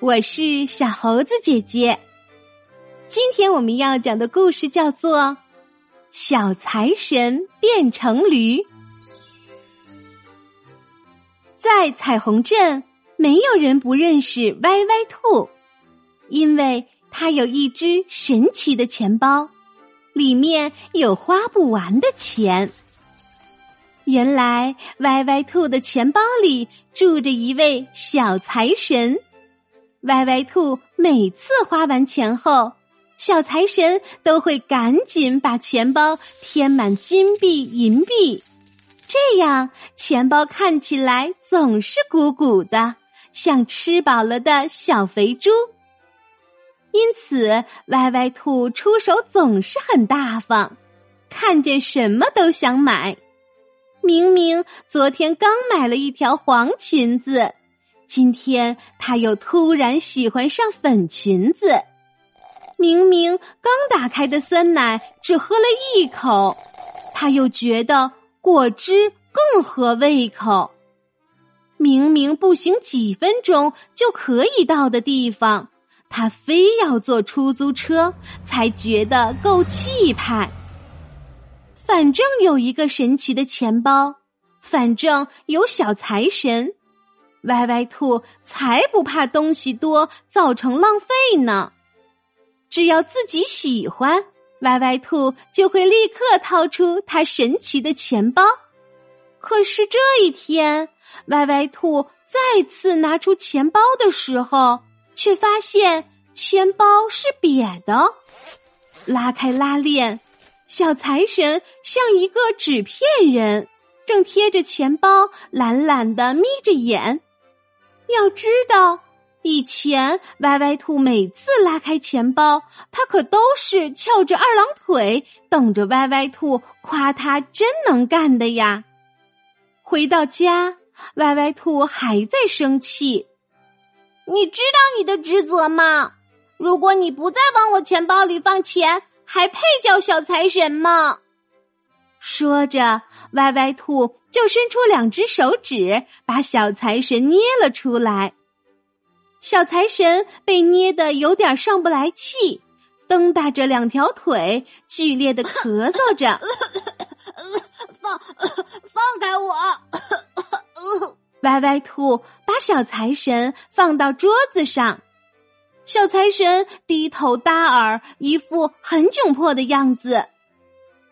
我是小猴子姐姐。今天我们要讲的故事叫做《小财神变成驴》。在彩虹镇，没有人不认识歪歪兔，因为它有一只神奇的钱包，里面有花不完的钱。原来，歪歪兔的钱包里住着一位小财神。歪歪兔每次花完钱后，小财神都会赶紧把钱包填满金币、银币，这样钱包看起来总是鼓鼓的，像吃饱了的小肥猪。因此，歪歪兔出手总是很大方，看见什么都想买。明明昨天刚买了一条黄裙子。今天他又突然喜欢上粉裙子，明明刚打开的酸奶只喝了一口，他又觉得果汁更合胃口。明明步行几分钟就可以到的地方，他非要坐出租车才觉得够气派。反正有一个神奇的钱包，反正有小财神。歪歪兔才不怕东西多造成浪费呢！只要自己喜欢，歪歪兔就会立刻掏出它神奇的钱包。可是这一天，歪歪兔再次拿出钱包的时候，却发现钱包是瘪的。拉开拉链，小财神像一个纸片人，正贴着钱包，懒懒的眯着眼。要知道，以前歪歪兔每次拉开钱包，他可都是翘着二郎腿，等着歪歪兔夸他真能干的呀。回到家，歪歪兔还在生气。你知道你的职责吗？如果你不再往我钱包里放钱，还配叫小财神吗？说着，歪歪兔就伸出两只手指，把小财神捏了出来。小财神被捏得有点上不来气，蹬大着两条腿，剧烈的咳嗽着。放放开我！歪歪兔把小财神放到桌子上，小财神低头耷耳，一副很窘迫的样子。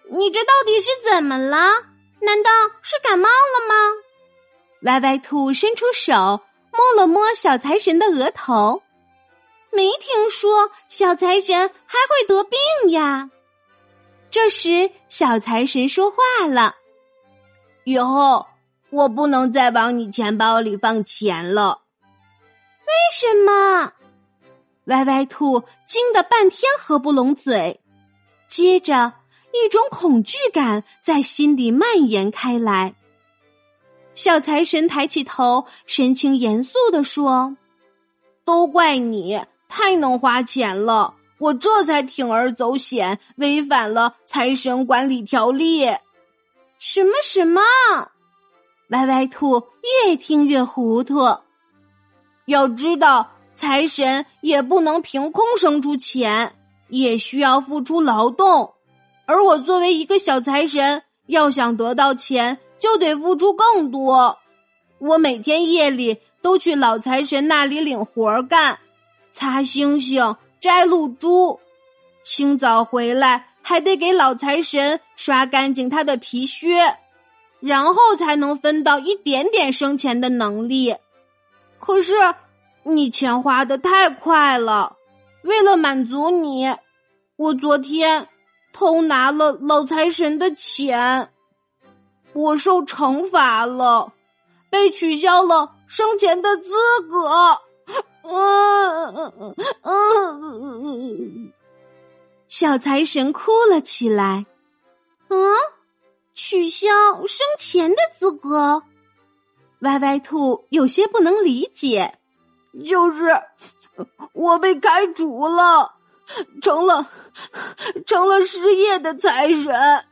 你这到底是怎么了？难道是感冒了吗？歪歪兔伸出手摸了摸小财神的额头，没听说小财神还会得病呀。这时，小财神说话了：“以后我不能再往你钱包里放钱了。”为什么？歪歪兔惊得半天合不拢嘴，接着。一种恐惧感在心里蔓延开来。小财神抬起头，神情严肃的说：“都怪你太能花钱了，我这才铤而走险，违反了财神管理条例。”什么什么？歪歪兔越听越糊涂。要知道，财神也不能凭空生出钱，也需要付出劳动。而我作为一个小财神，要想得到钱，就得付出更多。我每天夜里都去老财神那里领活儿干，擦星星、摘露珠，清早回来还得给老财神刷干净他的皮靴，然后才能分到一点点生钱的能力。可是你钱花的太快了，为了满足你，我昨天。偷拿了老财神的钱，我受惩罚了，被取消了生前的资格。嗯嗯嗯，小财神哭了起来。嗯，取消生前的资格？歪歪兔有些不能理解，就是我被开除了。成了，成了失业的财神。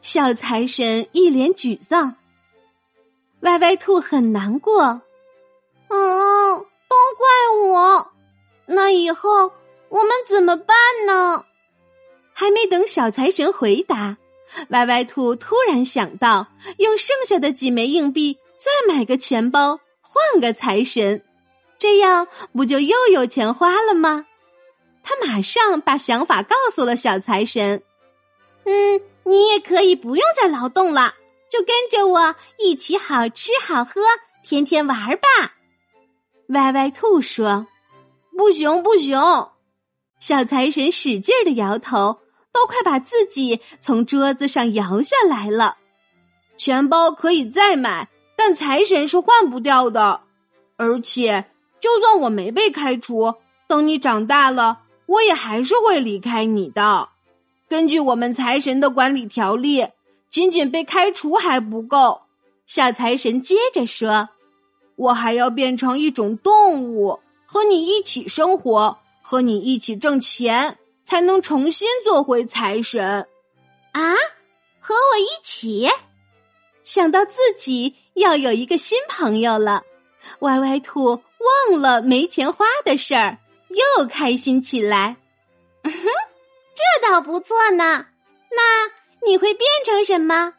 小财神一脸沮丧。歪歪兔很难过。嗯，都怪我。那以后我们怎么办呢？还没等小财神回答，歪歪兔突然想到，用剩下的几枚硬币再买个钱包，换个财神，这样不就又有钱花了吗？他马上把想法告诉了小财神。嗯，你也可以不用再劳动了，就跟着我一起好吃好喝，天天玩吧。歪歪兔说：“不行，不行！”小财神使劲的摇头，都快把自己从桌子上摇下来了。钱包可以再买，但财神是换不掉的。而且，就算我没被开除，等你长大了，我也还是会离开你的。根据我们财神的管理条例，仅仅被开除还不够。小财神接着说：“我还要变成一种动物，和你一起生活，和你一起挣钱，才能重新做回财神。”啊，和我一起？想到自己要有一个新朋友了，歪歪兔忘了没钱花的事儿，又开心起来。哼。这倒不错呢，那你会变成什么？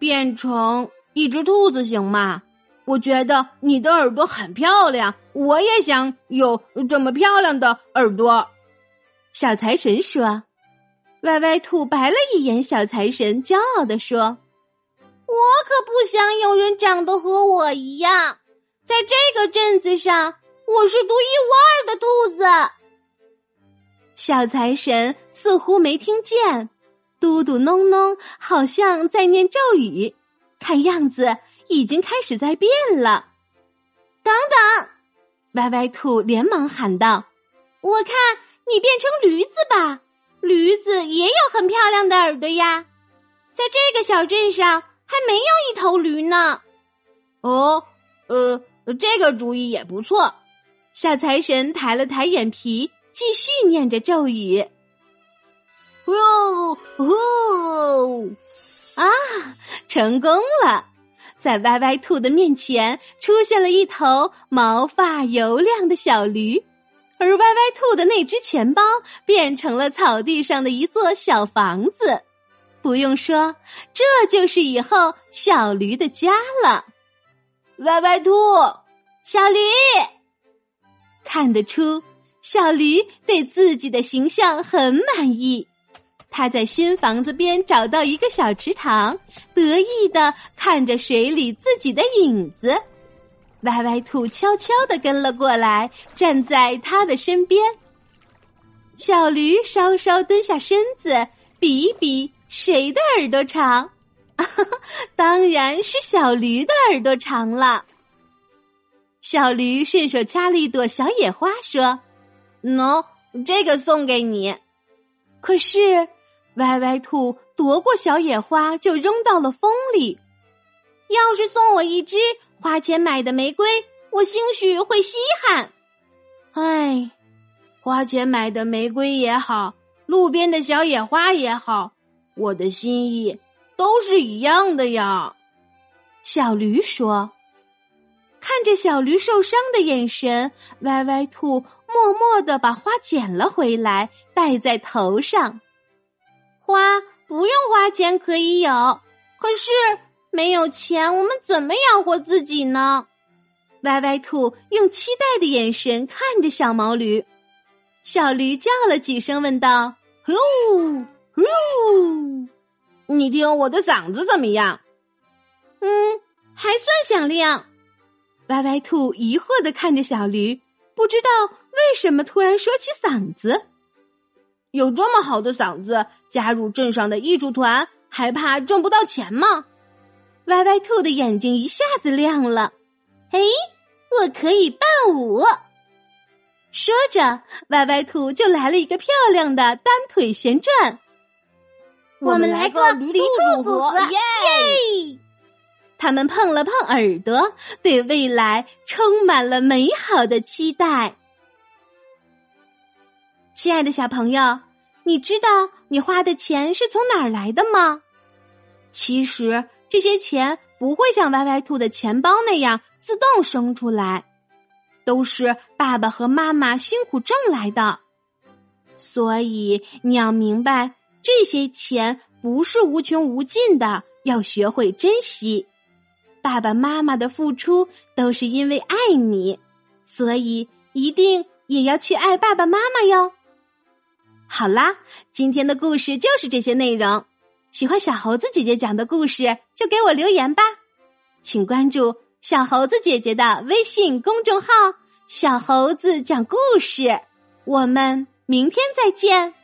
变成一只兔子行吗？我觉得你的耳朵很漂亮，我也想有这么漂亮的耳朵。小财神说：“歪歪兔白了一眼小财神，骄傲地说：‘我可不想有人长得和我一样，在这个镇子上，我是独一无二的兔子。’”小财神似乎没听见，嘟嘟哝哝，好像在念咒语，看样子已经开始在变了。等等，歪歪兔连忙喊道：“我看你变成驴子吧，驴子也有很漂亮的耳朵呀，在这个小镇上还没有一头驴呢。”哦，呃，这个主意也不错。小财神抬了抬眼皮。继续念着咒语，呼呼啊！成功了，在歪歪兔的面前出现了一头毛发油亮的小驴，而歪歪兔的那只钱包变成了草地上的一座小房子。不用说，这就是以后小驴的家了。歪歪兔，小驴，看得出。小驴对自己的形象很满意，他在新房子边找到一个小池塘，得意的看着水里自己的影子。歪歪兔悄悄的跟了过来，站在他的身边。小驴稍稍蹲下身子，比一比谁的耳朵长，当然是小驴的耳朵长了。小驴顺手掐了一朵小野花，说。喏，这个送给你。可是，歪歪兔夺过小野花就扔到了风里。要是送我一支花钱买的玫瑰，我兴许会稀罕。唉，花钱买的玫瑰也好，路边的小野花也好，我的心意都是一样的呀。小驴说。看着小驴受伤的眼神，歪歪兔默默的把花捡了回来，戴在头上。花不用花钱可以有，可是没有钱，我们怎么养活自己呢？歪歪兔用期待的眼神看着小毛驴，小驴叫了几声，问道：“呼呼，你听我的嗓子怎么样？嗯，还算响亮。”歪歪兔疑惑的看着小驴，不知道为什么突然说起嗓子。有这么好的嗓子，加入镇上的艺术团，还怕挣不到钱吗？歪歪兔的眼睛一下子亮了。哎，我可以伴舞。说着，歪歪兔就来了一个漂亮的单腿旋转。我们来个驴兔组合，耶！他们碰了碰耳朵，对未来充满了美好的期待。亲爱的小朋友，你知道你花的钱是从哪儿来的吗？其实这些钱不会像歪歪兔的钱包那样自动生出来，都是爸爸和妈妈辛苦挣来的。所以你要明白，这些钱不是无穷无尽的，要学会珍惜。爸爸妈妈的付出都是因为爱你，所以一定也要去爱爸爸妈妈哟。好啦，今天的故事就是这些内容。喜欢小猴子姐姐讲的故事，就给我留言吧。请关注小猴子姐姐的微信公众号“小猴子讲故事”。我们明天再见。